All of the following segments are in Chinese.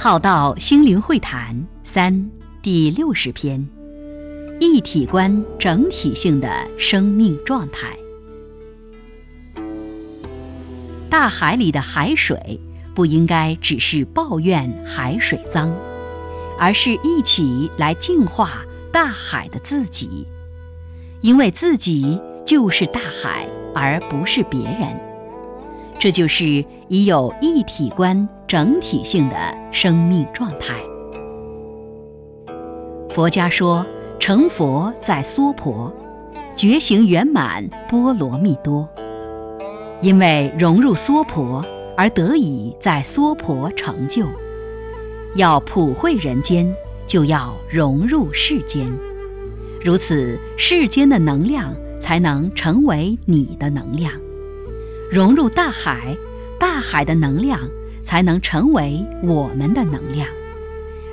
浩道心灵会谈三第六十篇：一体观整体性的生命状态。大海里的海水不应该只是抱怨海水脏，而是一起来净化大海的自己，因为自己就是大海，而不是别人。这就是已有一体观整体性的生命状态。佛家说，成佛在娑婆，觉醒圆满波罗蜜多。因为融入娑婆而得以在娑婆成就。要普惠人间，就要融入世间，如此世间的能量才能成为你的能量。融入大海，大海的能量才能成为我们的能量，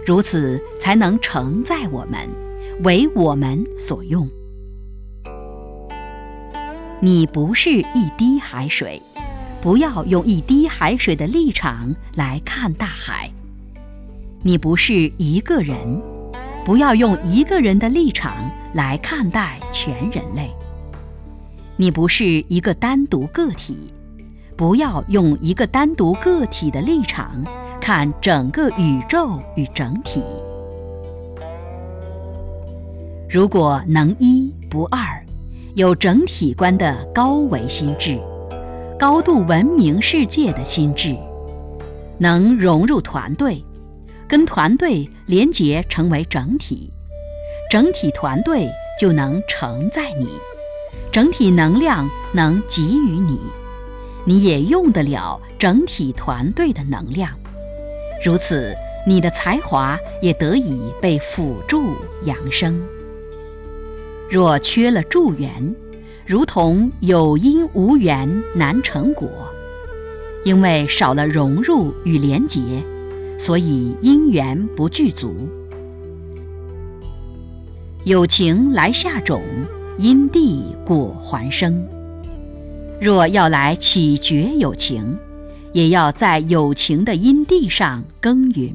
如此才能承载我们，为我们所用。你不是一滴海水，不要用一滴海水的立场来看大海；你不是一个人，不要用一个人的立场来看待全人类。你不是一个单独个体，不要用一个单独个体的立场看整个宇宙与整体。如果能一不二，有整体观的高维心智，高度文明世界的心智，能融入团队，跟团队连结成为整体，整体团队就能承载你。整体能量能给予你，你也用得了整体团队的能量，如此你的才华也得以被辅助扬升。若缺了助缘，如同有因无缘难成果，因为少了融入与连结，所以因缘不具足。有情来下种。因地果还生。若要来起觉有情，也要在有情的因地上耕耘。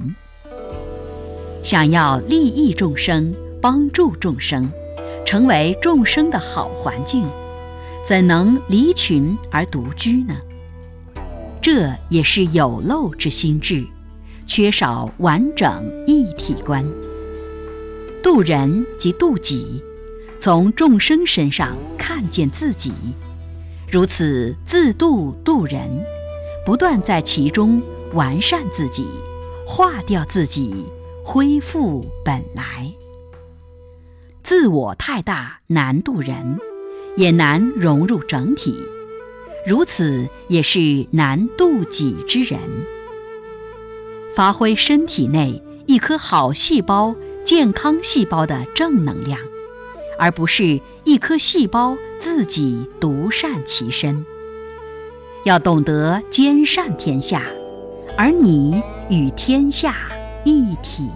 想要利益众生、帮助众生，成为众生的好环境，怎能离群而独居呢？这也是有漏之心智，缺少完整一体观。度人即度己。从众生身上看见自己，如此自度度人，不断在其中完善自己，化掉自己，恢复本来。自我太大难度人，也难融入整体，如此也是难度己之人。发挥身体内一颗好细胞、健康细胞的正能量。而不是一颗细胞自己独善其身，要懂得兼善天下，而你与天下一体。